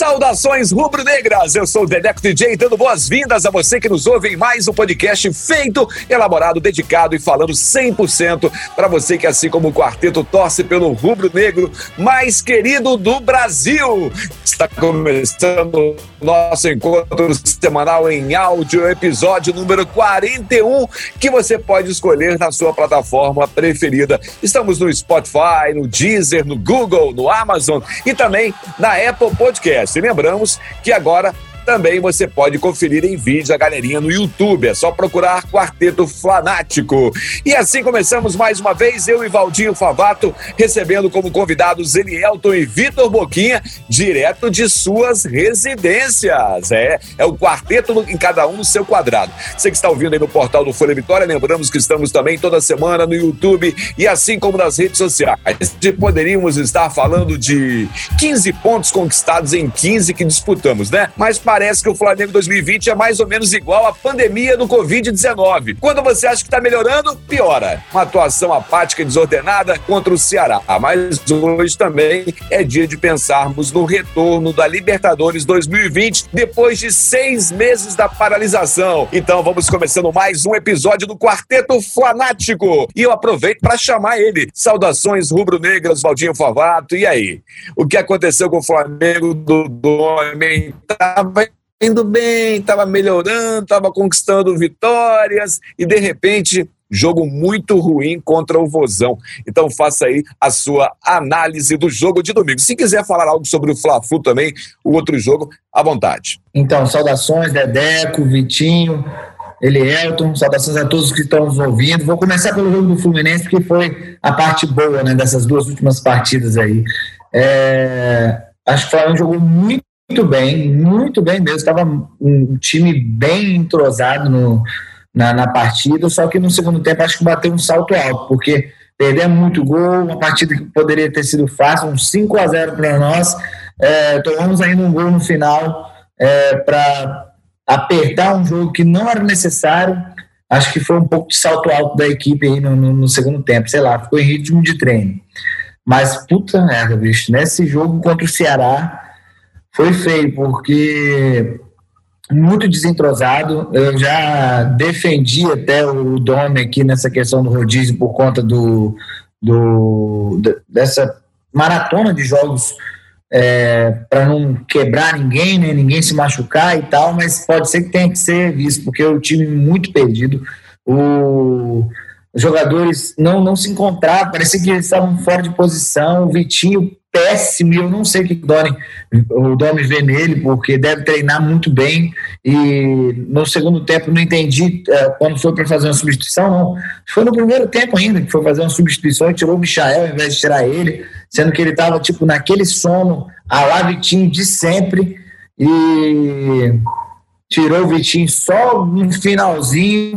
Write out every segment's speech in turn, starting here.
Saudações rubro-negras, eu sou o Dedeco DJ, dando boas-vindas a você que nos ouve em mais um podcast feito, elaborado, dedicado e falando 100% para você que, assim como o quarteto, torce pelo rubro-negro mais querido do Brasil. Está começando nosso encontro semanal em áudio, episódio número 41, que você pode escolher na sua plataforma preferida. Estamos no Spotify, no Deezer, no Google, no Amazon e também na Apple Podcast E lembramos que agora também você pode conferir em vídeo a galerinha no YouTube. É só procurar Quarteto Flanático. E assim começamos mais uma vez, eu e Valdinho Favato, recebendo como convidados Elielton e Vitor Boquinha, direto de suas residências. É, é o quarteto em cada um no seu quadrado. Você que está ouvindo aí no portal do Folha Vitória, lembramos que estamos também toda semana no YouTube e assim como nas redes sociais. Poderíamos estar falando de 15 pontos conquistados em 15 que disputamos, né? Mas parece que o Flamengo 2020 é mais ou menos igual à pandemia do Covid-19. Quando você acha que está melhorando, piora. Uma atuação apática e desordenada contra o Ceará. Mas hoje também é dia de pensarmos no retorno da Libertadores 2020 depois de seis meses da paralisação. Então vamos começando mais um episódio do Quarteto Fanático. E eu aproveito para chamar ele. Saudações rubro-negras, Valdinho Favato. E aí? O que aconteceu com o Flamengo do homem? Tava indo bem, estava melhorando, estava conquistando vitórias e de repente jogo muito ruim contra o Vozão. Então faça aí a sua análise do jogo de domingo. Se quiser falar algo sobre o Fla-Flu também, o outro jogo, à vontade. Então, saudações, Dedeco, Vitinho, Elielton, saudações a todos que estão nos ouvindo. Vou começar pelo jogo do Fluminense, que foi a parte boa né, dessas duas últimas partidas aí. É, acho que o Flamengo jogou muito muito bem, muito bem mesmo. Estava um time bem entrosado no, na, na, partida, só que no segundo tempo acho que bateu um salto alto, porque perdemos muito gol, uma partida que poderia ter sido fácil, um 5 a 0 para nós. É, tomamos ainda um gol no final é, para apertar um jogo que não era necessário. Acho que foi um pouco de salto alto da equipe aí no, no, no segundo tempo, sei lá, ficou em ritmo de treino. Mas puta merda, bicho, nesse jogo contra o Ceará foi feio, porque muito desentrosado. Eu já defendi até o Dome aqui nessa questão do rodízio por conta do, do dessa maratona de jogos é, para não quebrar ninguém, né, ninguém se machucar e tal, mas pode ser que tenha que ser visto, porque o time muito perdido. O, os jogadores não, não se encontravam, parecia que eles estavam fora de posição. O Vitinho péssimo, eu não sei o que Domi, o Domi vê nele, porque deve treinar muito bem, e no segundo tempo não entendi é, quando foi para fazer uma substituição, não. Foi no primeiro tempo ainda que foi fazer uma substituição e tirou o Michael ao invés de tirar ele, sendo que ele estava tipo naquele sono, a lá Vitinho de sempre, e tirou o Vitinho só no finalzinho.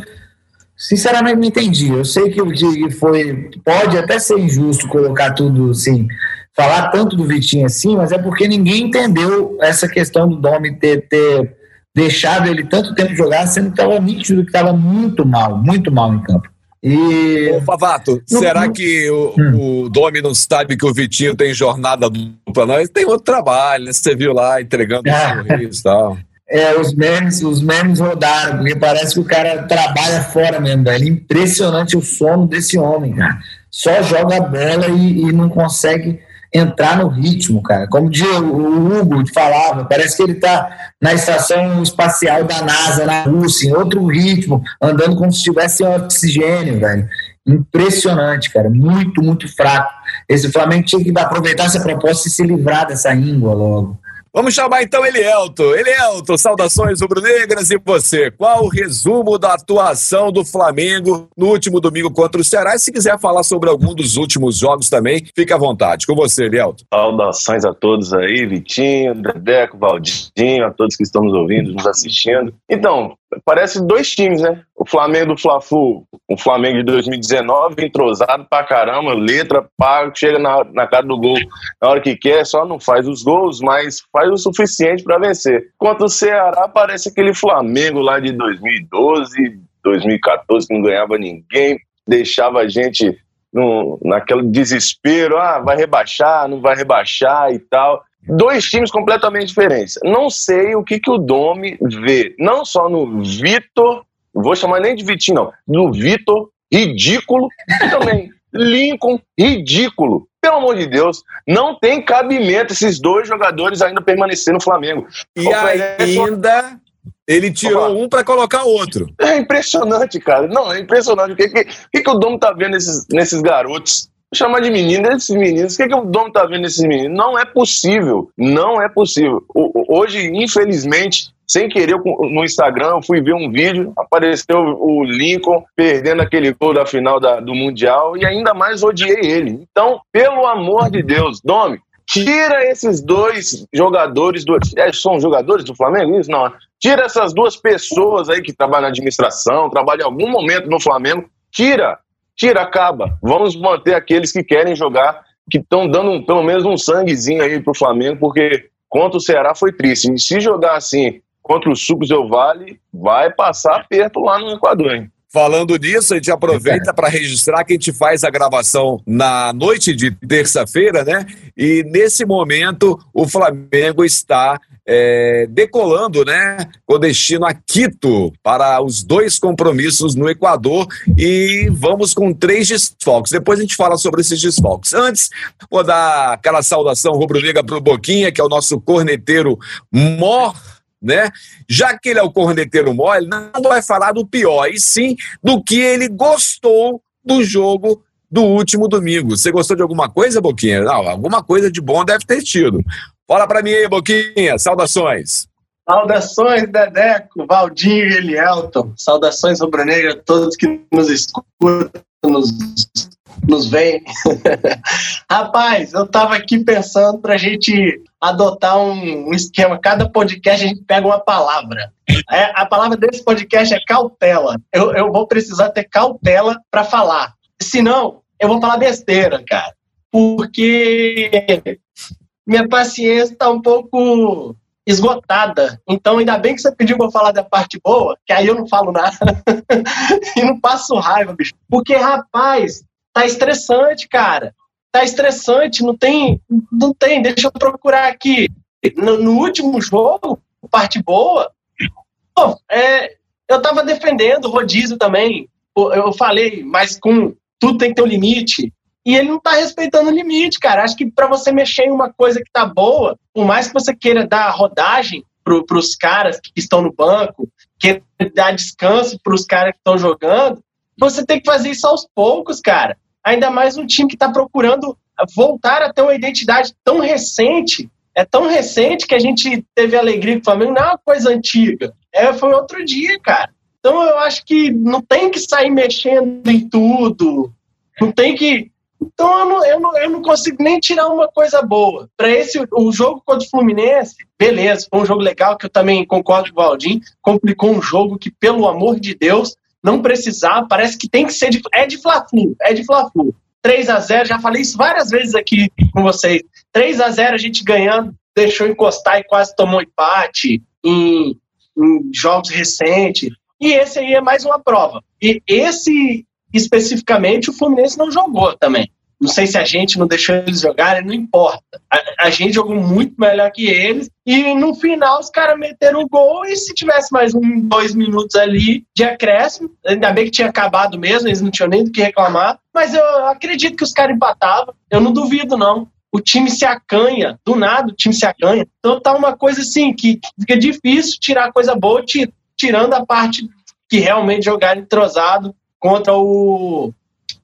Sinceramente não entendi. Eu sei que foi pode até ser injusto colocar tudo assim falar tanto do Vitinho assim, mas é porque ninguém entendeu essa questão do Domi ter, ter deixado ele tanto tempo jogar, sendo que estava nítido que estava muito mal, muito mal em campo. E... Ô, Favato, no, será no... que o, hum. o Domi não sabe que o Vitinho tem jornada dupla? Não, ele tem outro trabalho, né? Você viu lá entregando ah. sorriso e tal. É, os memes, os memes rodaram, porque parece que o cara trabalha fora mesmo, velho. Impressionante o sono desse homem, cara. Só joga a bola e, e não consegue entrar no ritmo, cara. Como o Hugo falava, parece que ele está na estação espacial da NASA, na Rússia, em outro ritmo, andando como se estivesse em oxigênio, velho. Impressionante, cara. Muito, muito fraco. Esse Flamengo tinha que aproveitar essa proposta e se livrar dessa íngua logo. Vamos chamar então Elielto. Elielto, saudações rubro-negras e você. Qual o resumo da atuação do Flamengo no último domingo contra o Ceará? E se quiser falar sobre algum dos últimos jogos também, fique à vontade. Com você, Elielto. Saudações a todos aí, Vitinho, Dedeco, Valdinho, a todos que estão nos ouvindo, nos assistindo. Então, parece dois times, né? O Flamengo do Fla-Flu, o Flamengo de 2019, entrosado pra caramba, letra, pá, chega na, na cara do gol na hora que quer, só não faz os gols, mas faz o suficiente para vencer. Contra o Ceará, parece aquele Flamengo lá de 2012, 2014, que não ganhava ninguém, deixava a gente no, naquele desespero, ah, vai rebaixar, não vai rebaixar e tal dois times completamente diferentes. Não sei o que, que o Domi vê, não só no Vitor, vou chamar nem de Vitinho, não, no Vitor, ridículo, e também Lincoln, ridículo. Pelo amor de Deus, não tem cabimento esses dois jogadores ainda permanecer no Flamengo. E ainda ele tirou Opa. um para colocar outro. É impressionante, cara. Não, é impressionante. O que, que, que, que o Dom tá vendo nesses, nesses garotos? Chamar de menino esses meninos. O que, que o Dom tá vendo nesses meninos? Não é possível. Não é possível. Hoje, infelizmente, sem querer, no Instagram, fui ver um vídeo, apareceu o Lincoln perdendo aquele gol da final da, do Mundial e ainda mais odiei ele. Então, pelo amor de Deus, Domi, tira esses dois jogadores do. É, são jogadores do Flamengo? Isso não. Tira essas duas pessoas aí que trabalham na administração, trabalham em algum momento no Flamengo. Tira tira, acaba. Vamos manter aqueles que querem jogar, que estão dando um, pelo menos um sanguezinho aí pro Flamengo, porque contra o Ceará foi triste. E se jogar assim contra o Sucos do Vale, vai passar perto lá no Equador, hein? Falando nisso, a gente aproveita para registrar que a gente faz a gravação na noite de terça-feira, né? E nesse momento o Flamengo está é, decolando, né, com destino a Quito para os dois compromissos no Equador e vamos com três desfalques. Depois a gente fala sobre esses desfalques. Antes, vou dar aquela saudação rubro-negra para o Boquinha, que é o nosso corneteiro mor né? Já que ele é o corneteiro mole, não vai falar do pior, e sim do que ele gostou do jogo do último domingo. Você gostou de alguma coisa, Boquinha? Não, alguma coisa de bom deve ter tido. Fala para mim aí, Boquinha. Saudações. Saudações, Dedeco, Valdinho e Elielton. Saudações rubro-negra a todos que nos escutam, nos, nos veem. Rapaz, eu tava aqui pensando pra gente adotar um, um, esquema. Cada podcast a gente pega uma palavra. É, a palavra desse podcast é cautela. Eu, eu vou precisar ter cautela para falar. Senão, eu vou falar besteira, cara. Porque minha paciência está um pouco esgotada. Então, ainda bem que você pediu para falar da parte boa, que aí eu não falo nada. e não passo raiva, bicho. Porque, rapaz, tá estressante, cara. Tá estressante, não tem. Não tem. Deixa eu procurar aqui. No, no último jogo, parte boa, pô, é, eu tava defendendo o rodízio também. Eu falei, mas com tudo tem que ter um limite. E ele não está respeitando o limite, cara. Acho que para você mexer em uma coisa que tá boa, por mais que você queira dar rodagem para os caras que estão no banco, queira dar descanso para os caras que estão jogando, você tem que fazer isso aos poucos, cara. Ainda mais um time que está procurando voltar a ter uma identidade tão recente. É tão recente que a gente teve alegria com o Flamengo, não é uma coisa antiga. É, foi outro dia, cara. Então eu acho que não tem que sair mexendo em tudo. Não tem que então eu não, eu não, eu não consigo nem tirar uma coisa boa. Para esse o jogo contra o Fluminense, beleza, foi um jogo legal que eu também concordo com o Valdir, complicou um jogo que, pelo amor de Deus, não precisava, parece que tem que ser de. É de Fla-Flu, é de Fla-Flu. 3 a 0 já falei isso várias vezes aqui com vocês. 3 a 0 a gente ganhando, deixou encostar e quase tomou empate em, em jogos recentes. E esse aí é mais uma prova. E esse especificamente o Fluminense não jogou também. Não sei se a gente não deixou eles jogarem, não importa. A, a gente jogou muito melhor que eles e no final os caras meteram o gol e se tivesse mais um, dois minutos ali de acréscimo, ainda bem que tinha acabado mesmo, eles não tinham nem do que reclamar, mas eu acredito que os caras empatavam, eu não duvido não. O time se acanha, do nada o time se acanha. Então tá uma coisa assim que, fica difícil tirar coisa boa, tirando a parte que realmente jogaram entrosado contra o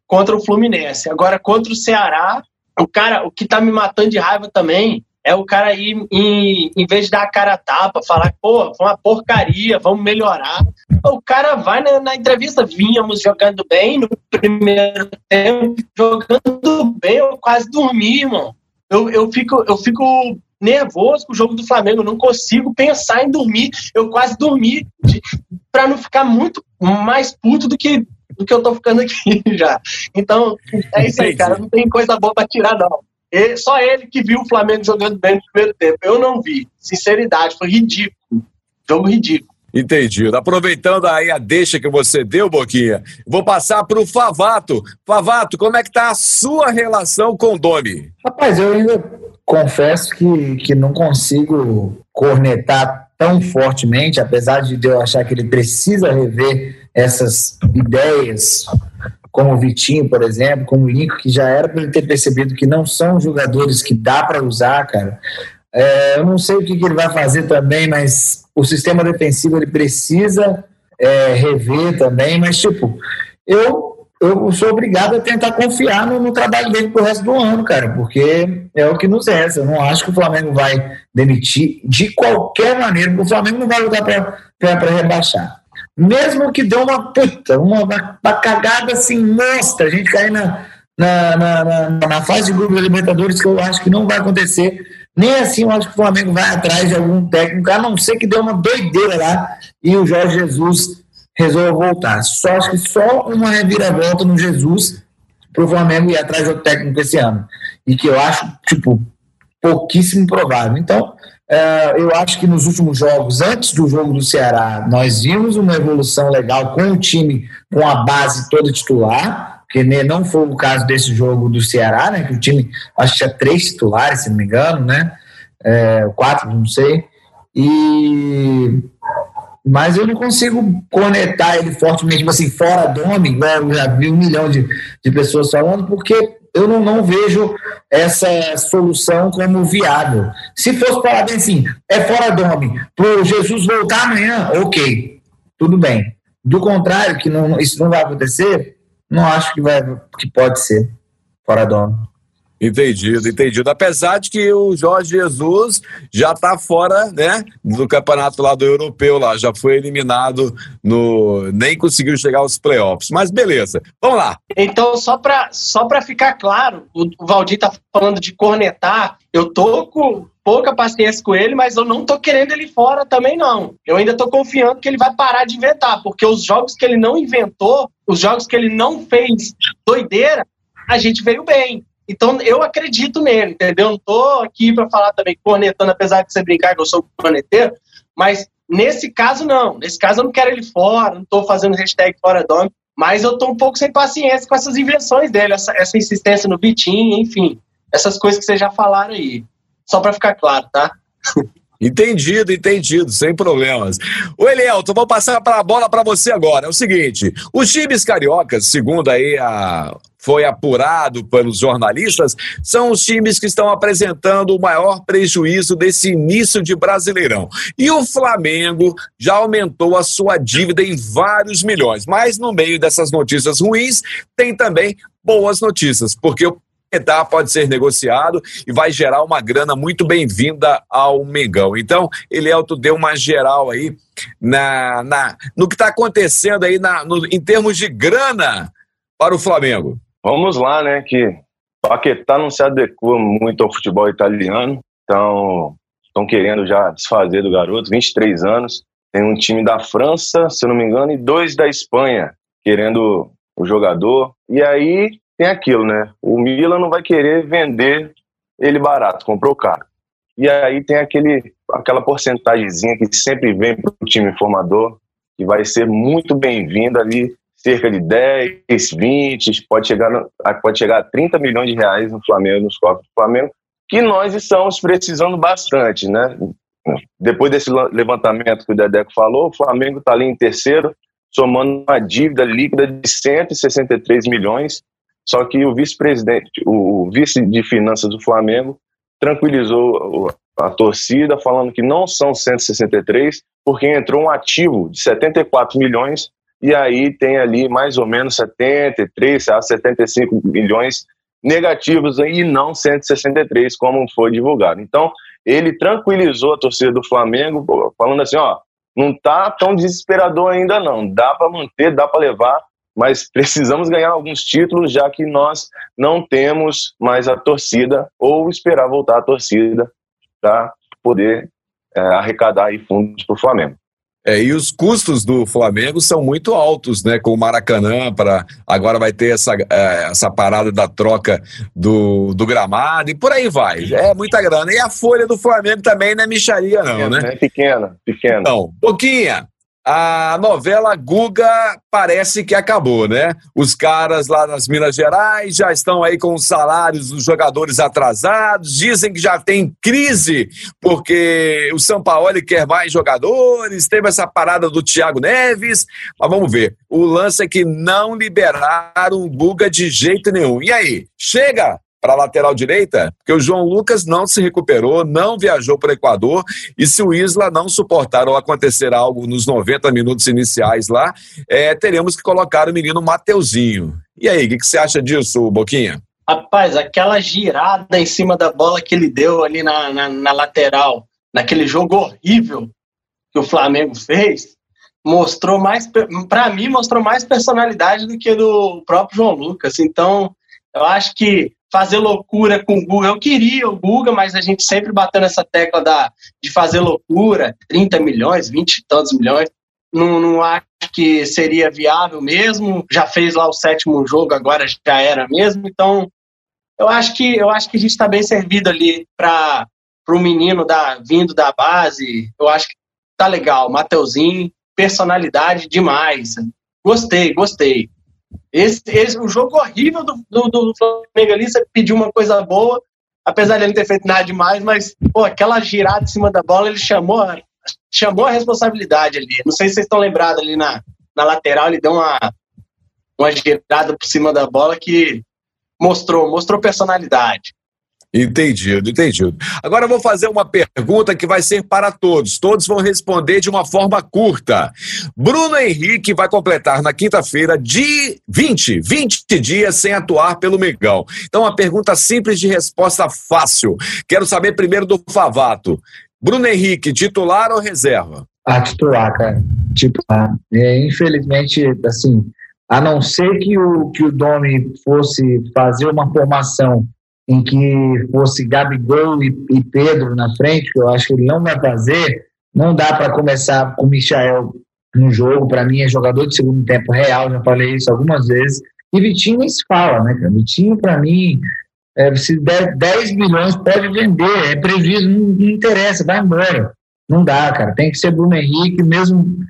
contra o Fluminense. Agora contra o Ceará, o cara, o que tá me matando de raiva também é o cara ir em, em vez de dar a cara a tapa, falar, pô, foi uma porcaria, vamos melhorar. O cara vai na, na, entrevista, vínhamos jogando bem no primeiro tempo, jogando bem, eu quase dormi, irmão. Eu, eu, fico, eu fico nervoso com o jogo do Flamengo, não consigo pensar em dormir, eu quase dormi para não ficar muito mais puto do que, do que eu tô ficando aqui já. Então, é isso aí, cara. Não tem coisa boa para tirar, não. Ele, só ele que viu o Flamengo jogando bem no primeiro tempo. Eu não vi. Sinceridade, foi ridículo. Jogo ridículo. Entendido. Aproveitando aí a deixa que você deu, Boquinha, vou passar para o Favato. Favato, como é que tá a sua relação com o Domi? Rapaz, eu ainda confesso que, que não consigo cornetar tão fortemente, apesar de eu achar que ele precisa rever essas ideias, como o Vitinho, por exemplo, como o Lincoln, que já era para ele ter percebido que não são jogadores que dá para usar, cara. É, eu não sei o que, que, ele vai fazer também, mas o sistema defensivo ele precisa é, rever também. Mas, tipo, eu, eu sou obrigado a tentar confiar no, no trabalho dele pro resto do ano, cara, porque é o que nos resta. Eu não acho que o Flamengo vai demitir de qualquer maneira, porque o Flamengo não vai lutar para rebaixar. Mesmo que dê uma puta, uma, uma cagada assim, monstra, a gente cair na, na, na, na, na fase de grupo da Libertadores, que eu acho que não vai acontecer nem assim eu acho que o Flamengo vai atrás de algum técnico, a não ser que dê uma doideira lá e o Jorge Jesus resolva voltar. Só acho que só uma reviravolta no Jesus para o Flamengo ir atrás do técnico esse ano. E que eu acho, tipo, pouquíssimo provável. Então, eu acho que nos últimos jogos, antes do jogo do Ceará, nós vimos uma evolução legal com o time com a base toda titular porque não foi o caso desse jogo do Ceará, né? Que o time, acho que tinha três titulares, se não me engano, né? É, quatro, não sei. E mas eu não consigo conectar ele fortemente, assim, fora Domi, igual eu já vi um milhão de, de pessoas falando, porque eu não, não vejo essa solução como viável. Se fosse falar bem assim, é fora Domi, para Jesus voltar amanhã, ok, tudo bem. Do contrário, que não, isso não vai acontecer, não acho que, vai, que pode ser fora dono. Entendido, entendido. Apesar de que o Jorge Jesus já está fora, né, do campeonato lá do europeu lá, já foi eliminado no, nem conseguiu chegar aos playoffs. Mas beleza, vamos lá. Então só para só para ficar claro, o, Valdir tá falando de cornetar. Eu tô com pouca paciência com ele, mas eu não tô querendo ele fora também não. Eu ainda tô confiando que ele vai parar de inventar, porque os jogos que ele não inventou, os jogos que ele não fez doideira, a gente veio bem. Então eu acredito nele, entendeu? Não tô aqui para falar também cornetando, apesar de você brincar que eu sou corneteiro, mas nesse caso não. Nesse caso eu não quero ele fora, não tô fazendo hashtag fora dome, mas eu tô um pouco sem paciência com essas invenções dele, essa, essa insistência no Vitinho, enfim, essas coisas que vocês já falaram aí. Só para ficar claro, tá? Entendido, entendido, sem problemas. O Elielton, vou passar a bola para você agora. É o seguinte: os times cariocas, segundo aí a, foi apurado pelos jornalistas, são os times que estão apresentando o maior prejuízo desse início de Brasileirão. E o Flamengo já aumentou a sua dívida em vários milhões. Mas no meio dessas notícias ruins, tem também boas notícias, porque o Paquetá pode ser negociado e vai gerar uma grana muito bem-vinda ao Mengão. Então, Elielto deu uma geral aí na, na, no que está acontecendo aí na, no, em termos de grana para o Flamengo. Vamos lá, né? Que Paquetá não se adequa muito ao futebol italiano, então estão querendo já desfazer do garoto, 23 anos. Tem um time da França, se eu não me engano, e dois da Espanha querendo o jogador. E aí tem aquilo, né? O Milan não vai querer vender ele barato, comprou caro. E aí tem aquele, aquela porcentagemzinha que sempre vem para o time formador, que vai ser muito bem-vinda ali cerca de 10, 20, pode chegar, pode chegar a 30 milhões de reais no Flamengo, nos cofres do Flamengo, que nós estamos precisando bastante, né? Depois desse levantamento que o Dedeco falou, o Flamengo está ali em terceiro, somando uma dívida líquida de 163 milhões, só que o vice-presidente, o vice de finanças do Flamengo, tranquilizou a torcida, falando que não são 163, porque entrou um ativo de 74 milhões e aí tem ali mais ou menos 73 a 75 milhões negativos e não 163, como foi divulgado. Então, ele tranquilizou a torcida do Flamengo, falando assim: ó, não tá tão desesperador ainda, não. Dá para manter, dá para levar, mas precisamos ganhar alguns títulos, já que nós não temos mais a torcida, ou esperar voltar a torcida para poder é, arrecadar aí fundos para o Flamengo. É, e os custos do Flamengo são muito altos, né? Com o Maracanã, para agora vai ter essa, é, essa parada da troca do, do gramado e por aí vai. É muita grana. E a folha do Flamengo também não é micharia, não, né? É pequena, pequena. Então, Boquinha, a novela Guga parece que acabou, né? Os caras lá nas Minas Gerais já estão aí com os salários dos jogadores atrasados, dizem que já tem crise porque o São Paulo quer mais jogadores, teve essa parada do Thiago Neves, mas vamos ver. O lance é que não liberaram o Guga de jeito nenhum. E aí, chega para a lateral direita, porque o João Lucas não se recuperou, não viajou para o Equador, e se o Isla não suportar ou acontecer algo nos 90 minutos iniciais lá, é, teremos que colocar o menino Mateuzinho. E aí, o que, que, você acha disso, Boquinha? Rapaz, aquela girada em cima da bola que ele deu ali na, na, na lateral, naquele jogo horrível que o Flamengo fez, mostrou mais, para mim, mostrou mais personalidade do que do próprio João Lucas. Então, eu acho que fazer loucura com o Guga. Eu queria o Guga, mas a gente sempre bateu nessa tecla da, de fazer loucura, 30 milhões, 20 e tantos milhões. Não, não acho que seria viável mesmo. Já fez lá o sétimo jogo, agora já era mesmo. Então, eu acho que eu acho que a gente está bem servido ali para o menino da, vindo da base. Eu acho que tá legal. Mateuzinho, personalidade demais. Gostei, gostei. Esse, esse, o jogo horrível do, do, do Flamengo ali, você pediu uma coisa boa, apesar de ele não ter feito nada demais, mas pô, aquela girada em cima da bola, ele chamou, chamou a responsabilidade ali. Não sei se vocês estão lembrados ali na, na lateral, ele deu uma, uma girada por cima da bola que mostrou, mostrou personalidade. Entendido, entendido. Agora eu vou fazer uma pergunta que vai ser para todos. Todos vão responder de uma forma curta. Bruno Henrique vai completar na quinta-feira de 20, 20 dias sem atuar pelo Mengão. Então, uma pergunta simples de resposta fácil. Quero saber primeiro do Favato. Bruno Henrique, titular ou reserva? Ah, titular, cara. Titular. É, infelizmente, assim, a não ser que o, que o Domi fosse fazer uma formação em que fosse Gabigol e, e, Pedro na frente, que eu acho que ele não vai fazer, não dá para começar com o Michael no jogo. Para mim, é jogador de segundo tempo real, já falei isso algumas vezes. E Vitinho nem se fala, né? Vitinho, para mim, é, se der 10 milhões, pode vender, é prejuízo, não, não interessa, vai embora. Não dá, cara. Tem que ser Bruno Henrique, mesmo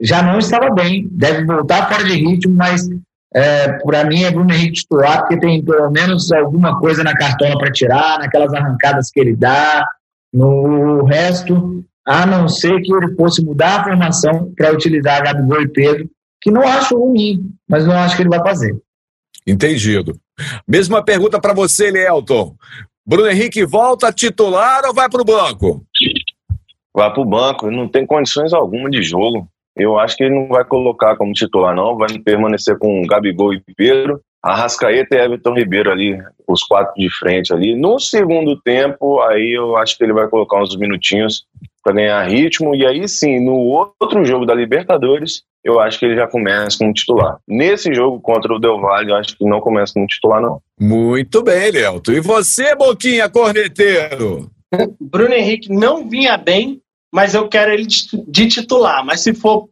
já não estava bem, deve voltar fora de ritmo, mas é, para mim é Bruno Henrique titular, porque tem pelo menos alguma coisa na cartola para tirar, naquelas arrancadas que ele dá. No resto, a não ser que ele fosse mudar a formação para utilizar Gabigol e Pedro, que não acho ruim, mas não acho que ele vai fazer. Entendido. Mesma pergunta para você, Lielton. Bruno Henrique volta titular ou vai para o banco? Vai para o banco, não tem condições alguma de jogo. Eu acho que ele não vai colocar como titular, não. Vai permanecer com Gabigol e Pedro. Arrascaeta e Everton Ribeiro ali, os quatro de frente ali. No segundo tempo, aí eu acho que ele vai colocar uns minutinhos para ganhar ritmo. E aí sim, no outro jogo da Libertadores, eu acho que ele já começa como titular. Nesse jogo contra o Del Valle, eu acho que não começa como titular, não. Muito bem, Lelto. E você, Boquinha Corneteiro? Bruno Henrique não vinha bem mas eu quero ele de titular. Mas se for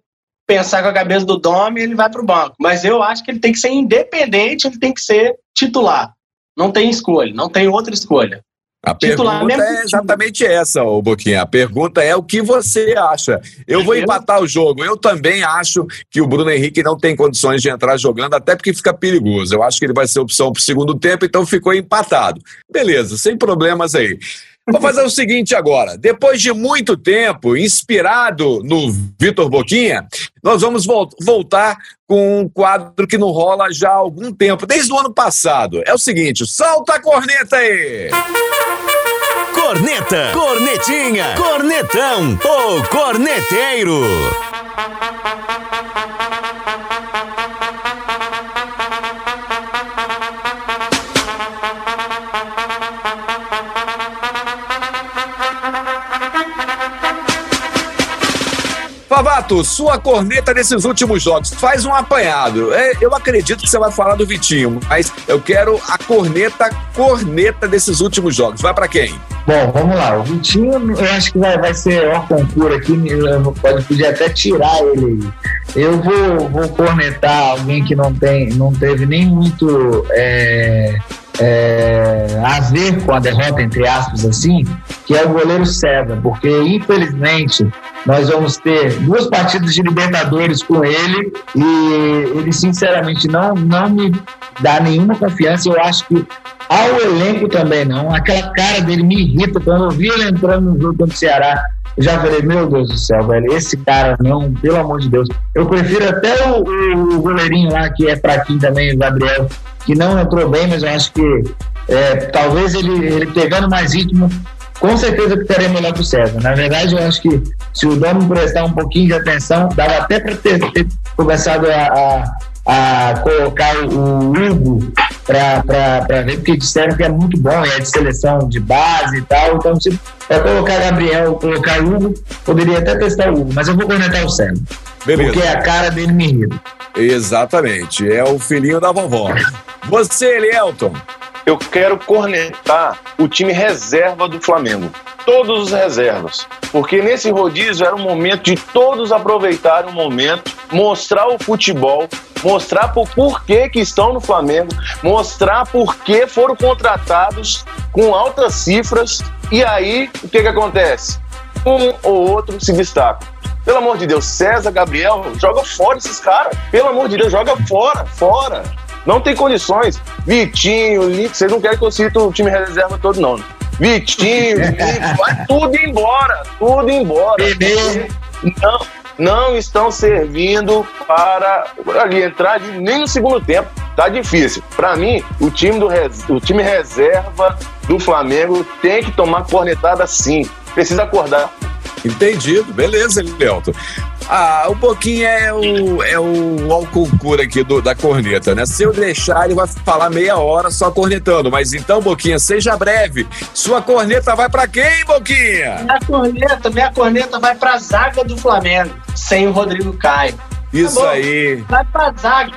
pensar com a cabeça do Domi, ele vai para o banco. Mas eu acho que ele tem que ser independente, ele tem que ser titular. Não tem escolha, não tem outra escolha. A titular pergunta é exatamente essa, ô Boquinha. A pergunta é o que você acha. Eu vou empatar o jogo. Eu também acho que o Bruno Henrique não tem condições de entrar jogando, até porque fica perigoso. Eu acho que ele vai ser opção para o segundo tempo, então ficou empatado. Beleza, sem problemas aí. Vou fazer o seguinte agora. Depois de muito tempo, inspirado no Vitor Boquinha, nós vamos voltar com um quadro que não rola já há algum tempo, desde o ano passado. É o seguinte: solta a corneta aí! Corneta, cornetinha, cornetão, o corneteiro. Favato, sua corneta nesses últimos jogos, faz um apanhado. É, eu acredito que você vai falar do Vitinho, mas eu quero a corneta, corneta desses últimos jogos. Vai para quem? Bom, vamos lá. O Vitinho, eu acho que vai, vai ser o concurso aqui, pode podia até tirar ele Eu vou, vou cornetar alguém que não, tem, não teve nem muito é, é, a ver com a derrota, entre aspas, assim, que é o goleiro César, porque infelizmente nós vamos ter duas partidas de Libertadores com ele e ele sinceramente não, não me dá nenhuma confiança. Eu acho que ao elenco também não. Aquela cara dele me irrita. Quando eu vi ele entrando no jogo contra o Ceará, eu já falei, meu Deus do céu, velho, esse cara não, pelo amor de Deus. Eu prefiro até o, o, goleirinho lá, que é fraquinho também, o Gabriel, que não entrou bem, mas eu acho que é, talvez ele, ele pegando mais ritmo, com certeza ficaria melhor que o César. Na verdade, eu acho que se o Domo prestar um pouquinho de atenção, dava até para ter, ter, começado a, a, a, colocar o Hugo para ver, porque disseram que é muito bom, é de seleção de base e tal. Então, se para colocar Gabriel, colocar Hugo, poderia até testar o Hugo, mas eu vou conectar o César. Beleza. Porque a cara dele me irrita. Exatamente, é o filhinho da vovó. Você, Elielton. Eu quero cornetar o time reserva do Flamengo. Todos os reservas. Porque nesse rodízio era um momento de todos aproveitarem o momento, mostrar o futebol, mostrar por porquê que estão no Flamengo, mostrar por que foram contratados com altas cifras. E aí, o que, que acontece? Um ou outro se destaca. Pelo amor de Deus, César, Gabriel, joga fora esses caras. Pelo amor de Deus, joga fora, fora. Não tem condições. Vitinho, Link, vocês não querem que eu cite o time reserva todo, não. Né? Vitinho, Link, vai tudo embora, tudo embora. Não, não estão servindo para ali entrar nem no segundo tempo. Tá difícil. Para mim, o time, do o time reserva do Flamengo tem que tomar cornetada sim. Precisa acordar. Entendido, beleza, Lelton. Ah, o Boquinha é o, é o Alconcura aqui do, da corneta, né? Se eu deixar, ele vai falar meia hora só cornetando. Mas então, Boquinha, seja breve. Sua corneta vai para quem, Boquinha? Minha corneta, minha corneta vai pra zaga do Flamengo, sem o Rodrigo Caio. Isso tá aí. Vai pra zaga.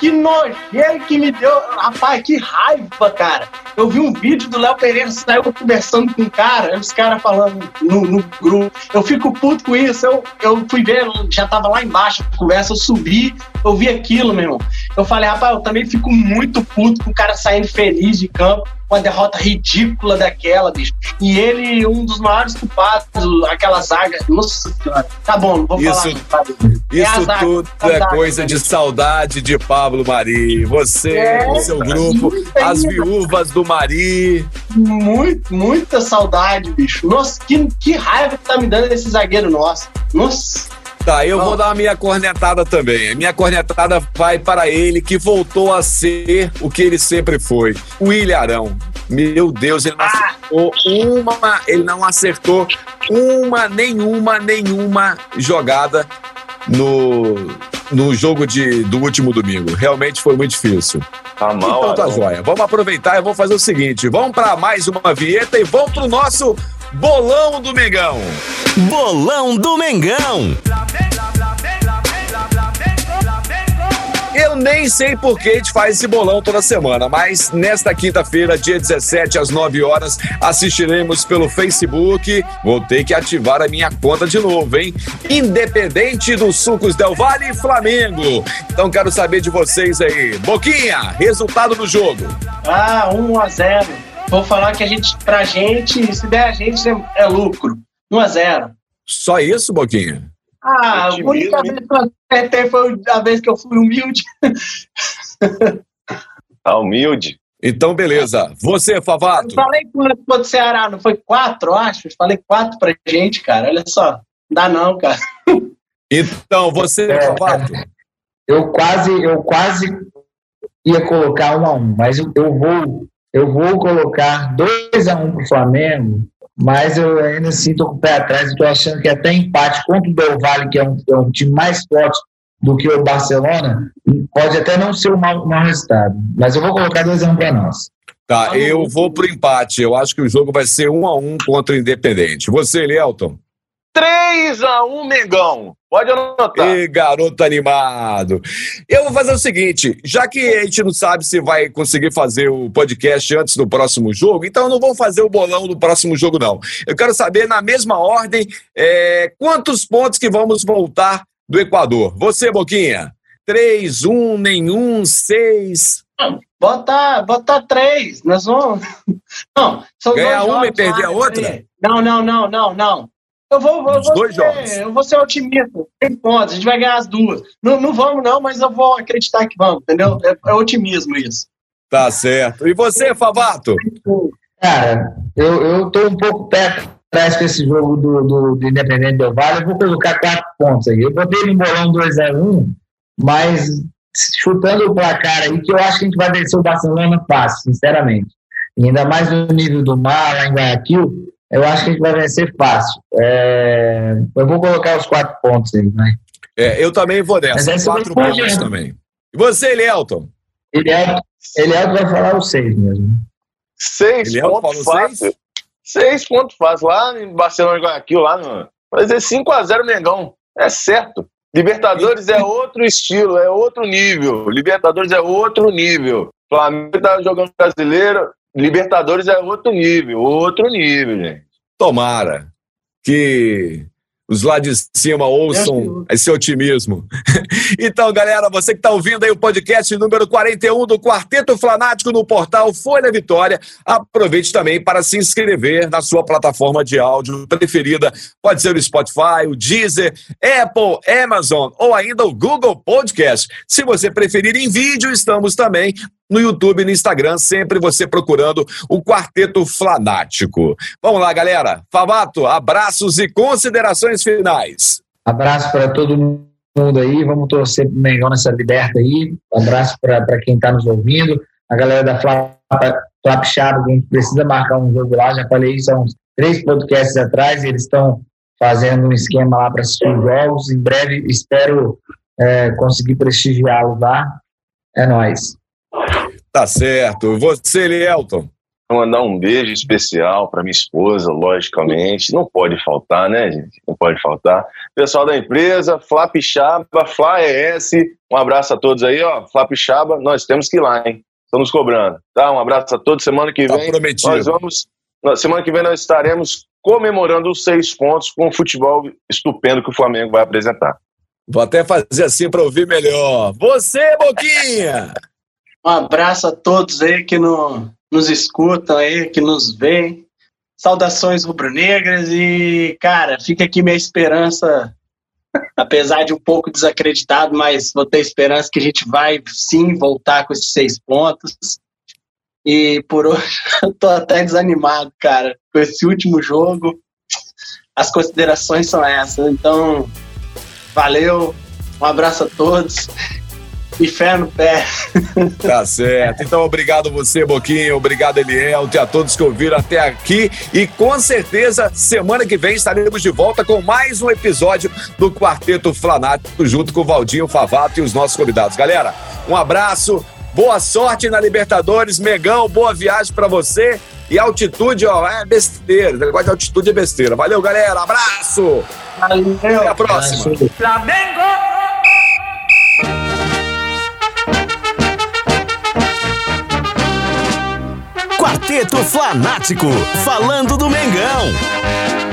Que nojeiro que me deu. Rapaz, que raiva, cara. Eu vi um vídeo do Léo Pereira, saiu conversando com um cara, os caras falando no, no, grupo. Eu fico puto com isso. Eu, eu fui ver, já tava lá embaixo a conversa, eu subi, eu vi aquilo, meu irmão. Eu falei, rapaz, eu também fico muito puto com o cara saindo feliz de campo uma derrota ridícula daquela, bicho. E ele, um dos maiores culpados, aquela zaga. Nossa senhora. Tá bom, não vou isso, falar. É isso zaga, tudo é zaga, coisa de saudade de Pablo Mari. Você, é, o seu grupo, as viúvas do Mari. Muito, muita saudade, bicho. Nossa, que, que raiva que tá me dando esse zagueiro nosso. Nossa. Tá, eu vou dar a minha cornetada também. A minha cornetada vai para ele, que voltou a ser o que ele sempre foi, o Ilharão. Meu Deus, ele não ah. acertou uma, ele não acertou uma, nenhuma, nenhuma jogada no, no jogo de, do último domingo. Realmente foi muito difícil. Tá mal, então tá joia. Vamos aproveitar e vamos fazer o seguinte: vamos para mais uma vinheta e vamos pro nosso Bolão do Mengão. Bolão do Mengão. Eu nem sei por que a gente faz esse bolão toda semana, mas nesta quinta-feira, dia 17, às 9 horas, assistiremos pelo Facebook. Vou ter que ativar a minha conta de novo, hein? Independente dos Sucos Del Vale Flamengo. Então quero saber de vocês aí. Boquinha, resultado do jogo. Ah, 1 a 0 Vou falar que a gente, pra gente, se der a gente, é, é lucro. 1 a 0 Só isso, Boquinha? Ah, a única vez que eu acertei foi a vez que eu fui humilde. Tá humilde? Então, beleza. Você, Favato? Eu falei quanto contra o Ceará, não foi quatro, acho? Eu falei quatro pra gente, cara. Olha só. Não dá não, cara. Então, você, é, Favato? Eu quase, eu quase ia colocar um a um, mas eu, eu vou eu vou colocar 2 a 1 um para o Flamengo, mas eu ainda estou com o pé atrás. Estou achando que até empate contra o Del Valle, que é um, é um time mais forte do que o Barcelona, pode até não ser um mau, mau resultado. Mas eu vou colocar 2 a 1 um para nós. Tá, eu vou pro empate. Eu acho que o jogo vai ser 1 um a 1 um contra o Independente. Você, Lielton? 3x1 Mengão. Pode anotar. E garoto animado. Eu vou fazer o seguinte: já que a gente não sabe se vai conseguir fazer o podcast antes do próximo jogo, então não vou fazer o bolão do próximo jogo, não. Eu quero saber, na mesma ordem, é, quantos pontos que vamos voltar do Equador. Você, Boquinha? 3, 1, nenhum, 6. Bota, bota três. Nós vamos. Não, são Ganhar uma e perder a outra? Não, não, não, não, não. Eu vou, vou, vou dois ser, jogos. eu vou ser otimista. Tem pontos, a gente vai ganhar as duas. Não, não vamos, não, mas eu vou acreditar que vamos, entendeu? É, é otimismo isso. Tá certo. E você, Favato? Cara, eu, eu tô um pouco perto atrás com esse jogo do, do, do Independente do Vale. Eu vou colocar quatro pontos aí. Eu botei no bolão 2x1, mas chutando o placar aí, que eu acho que a gente vai vencer o Barcelona fácil, sinceramente. E ainda mais no nível do mar, lá em Guayaquil, eu acho que a gente vai vencer fácil. É... Eu vou colocar os quatro pontos aí, né? É, eu também vou nessa, quatro pontos também. E você, Elielton? Elielton, Elielton vai falar os seis mesmo. Seis Elielton pontos fácil. Seis? seis pontos fácil. Lá em Barcelona e Guayaquil, lá no... Vai ser 5x0 Mengão. É certo. Libertadores é outro estilo, é outro nível. Libertadores é outro nível. Flamengo tá jogando brasileiro, Libertadores é outro nível, outro nível, gente. Tomara que os lá de cima ouçam esse otimismo. então, galera, você que está ouvindo aí o podcast número 41 do Quarteto Flanático no portal Folha Vitória, aproveite também para se inscrever na sua plataforma de áudio preferida. Pode ser o Spotify, o Deezer, Apple, Amazon ou ainda o Google Podcast. Se você preferir em vídeo, estamos também no YouTube e no Instagram, sempre você procurando o Quarteto Flanático. Vamos lá, galera. Favato, abraços e considerações finais. Abraço para todo mundo aí, vamos torcer melhor nessa liberta aí. Abraço para quem está nos ouvindo. A galera da Flap a gente precisa marcar um jogo lá, já falei isso há uns três podcasts atrás, eles estão fazendo um esquema lá para assistir os jogos. Em breve espero é, conseguir prestigiá-los lá. É nóis. Tá certo. Você, Lielton? Vou mandar um beijo especial para minha esposa, logicamente. Não pode faltar, né, gente? Não pode faltar. Pessoal da empresa, Flapixaba, Fla ES, um abraço a todos aí, ó. Flapixaba, nós temos que ir lá, hein? Estamos cobrando. Tá? Um abraço a todos. Semana que tá vem. Prometido. Nós vamos. Semana que vem nós estaremos comemorando os seis pontos com o futebol estupendo que o Flamengo vai apresentar. Vou até fazer assim para ouvir melhor. Você, Boquinha! Um abraço a todos aí que no, nos escutam aí, que nos veem. Saudações rubro-negras e, cara, fica aqui minha esperança, apesar de um pouco desacreditado, mas vou ter esperança que a gente vai sim voltar com esses seis pontos. E por hoje eu tô até desanimado, cara, com esse último jogo. As considerações são essas. Então, valeu, um abraço a todos e fé no pé. Tá certo. Então, obrigado você, Boquinha. Obrigado, Eliel, e a todos que ouviram até aqui. E com certeza, semana que vem estaremos de volta com mais um episódio do Quarteto Flanático, junto com o Valdinho Favato e os nossos convidados. Galera, um abraço. Boa sorte na Libertadores, Megão, boa viagem para você. E altitude, ó, é besteira. O negócio de altitude é besteira. Valeu, galera. Abraço. Valeu. Até a próxima. Flamengo! Quarteto Flanático, falando do Mengão.